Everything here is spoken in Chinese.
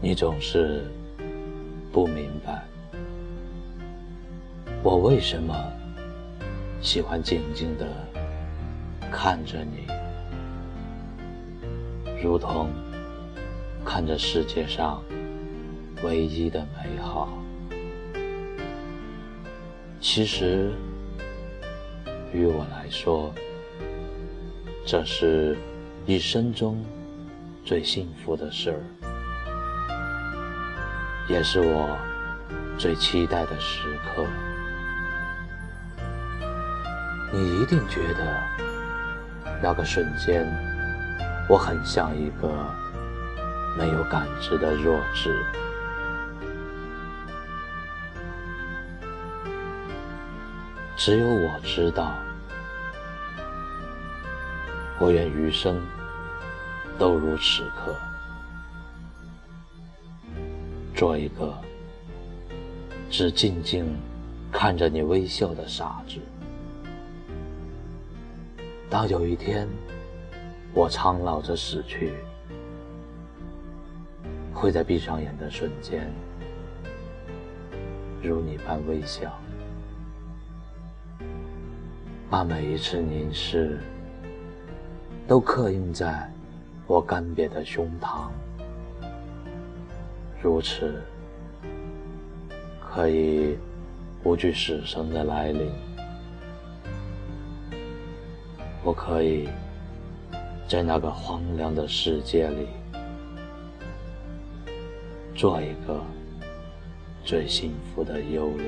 你总是不明白，我为什么喜欢静静的看着你，如同看着世界上唯一的美好。其实，于我来说，这是一生中最幸福的事儿。也是我最期待的时刻。你一定觉得那个瞬间，我很像一个没有感知的弱智。只有我知道，我愿余生都如此刻。做一个只静静看着你微笑的傻子。当有一天我苍老着死去，会在闭上眼的瞬间，如你般微笑，把每一次凝视都刻印在我干瘪的胸膛。如此，可以不惧死神的来临。我可以在那个荒凉的世界里，做一个最幸福的幽灵。